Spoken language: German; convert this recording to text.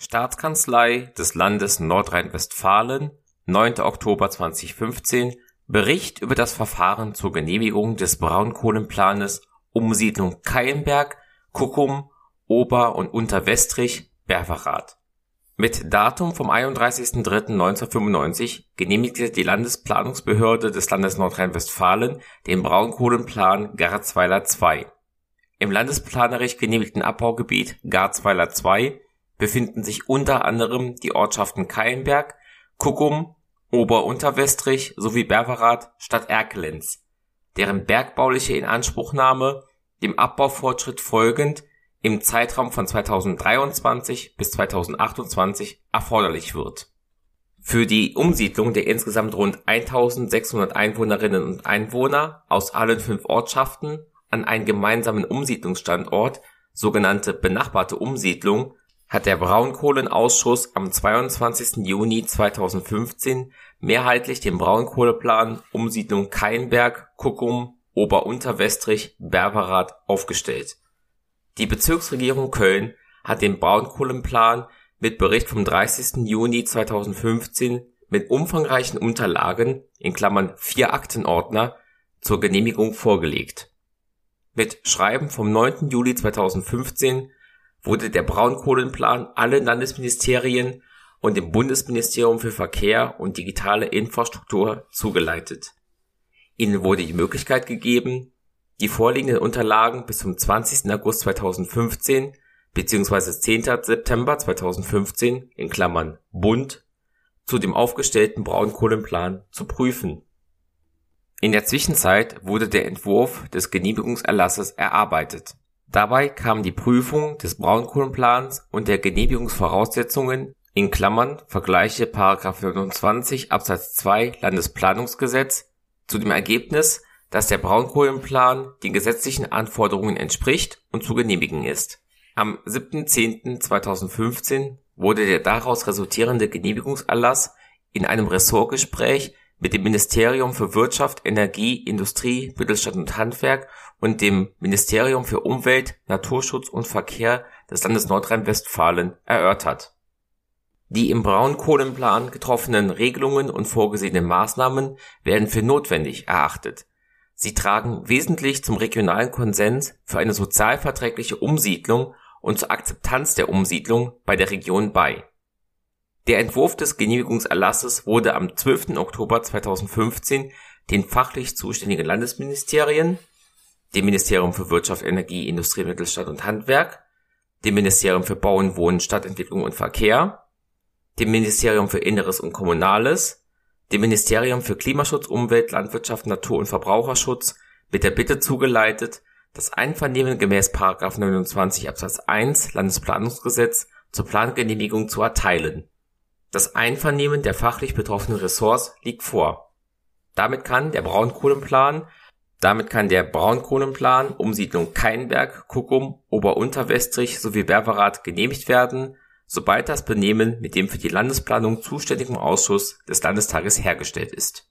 Staatskanzlei des Landes Nordrhein-Westfalen, 9. Oktober 2015 Bericht über das Verfahren zur Genehmigung des Braunkohlenplanes Umsiedlung Keienberg, Kuckum, Ober - und Unterwestrich, Berwerath. Mit Datum vom 31.03.1995 genehmigte die Landesplanungsbehörde des Landes Nordrhein-Westfalen den Braunkohlenplan Garzweiler II. Im landesplanerisch genehmigten Abbaugebiet Garzweiler II befinden sich unter anderem die Ortschaften Keienberg, Kuckum, Ober-Unterwestrich sowie Berwerath Stadt Erkelenz, deren bergbauliche Inanspruchnahme dem Abbaufortschritt folgend im Zeitraum von 2023 bis 2028 erforderlich wird. Für die Umsiedlung der insgesamt rund 1600 Einwohnerinnen und Einwohner aus allen fünf Ortschaften an einen gemeinsamen Umsiedlungsstandort, sogenannte benachbarte Umsiedlung hat der Braunkohlenausschuss am 22. Juni 2015 mehrheitlich den Braunkohleplan Umsiedlung Keinberg, Kuckum, Ober-Unterwestrich, Berberrath aufgestellt. Die Bezirksregierung Köln hat den Braunkohlenplan mit Bericht vom 30. Juni 2015 mit umfangreichen Unterlagen in Klammern (vier Aktenordner) zur Genehmigung vorgelegt. Mit Schreiben vom 9. Juli 2015 wurde der Braunkohlenplan allen Landesministerien und dem Bundesministerium für Verkehr und digitale Infrastruktur zugeleitet. Ihnen wurde die Möglichkeit gegeben, die vorliegenden Unterlagen bis zum 20. August 2015 bzw. 10. September 2015 in Klammern (Bund) zu dem aufgestellten Braunkohlenplan zu prüfen. In der Zwischenzeit wurde der Entwurf des Genehmigungserlasses erarbeitet Dabei kam die Prüfung des Braunkohlenplans und der Genehmigungsvoraussetzungen in Klammern (Vergleiche § 29 Absatz 2 Landesplanungsgesetz) zu dem Ergebnis, dass der Braunkohlenplan den gesetzlichen Anforderungen entspricht und zu genehmigen ist. Am 7.10.2015 wurde der daraus resultierende Genehmigungserlass in einem Ressortgespräch mit dem Ministerium für Wirtschaft, Energie, Industrie, Mittelstand und Handwerk und dem Ministerium für Umwelt, Naturschutz und Verkehr des Landes Nordrhein-Westfalen erörtert. Die im Braunkohlenplan getroffenen Regelungen und vorgesehenen Maßnahmen werden für notwendig erachtet. Sie tragen wesentlich zum regionalen Konsens für eine sozialverträgliche Umsiedlung und zur Akzeptanz der Umsiedlung bei der Region bei der Entwurf des Genehmigungserlasses wurde am 12. Oktober 2015 den fachlich zuständigen Landesministerien, dem Ministerium für Wirtschaft, Energie, Industrie, Mittelstand und Handwerk, dem Ministerium für Bauen, Wohnen, Stadtentwicklung und Verkehr, dem Ministerium für Inneres und Kommunales, dem Ministerium für Klimaschutz, Umwelt, Landwirtschaft, Natur und Verbraucherschutz mit der Bitte zugeleitet, das Einvernehmen gemäß 29 Absatz 1 Landesplanungsgesetz zur Plangenehmigung zu erteilen das Einvernehmen der fachlich betroffenen Ressorts liegt vor. Damit kann der Braunkohlenplan damit kann der Braunkohlenplan Umsiedlung Keinberg, Kuckum, Ober-Unterwestrich sowie Berwerath genehmigt werden, sobald das Benehmen mit dem für die Landesplanung zuständigen Ausschuss des Landestages hergestellt ist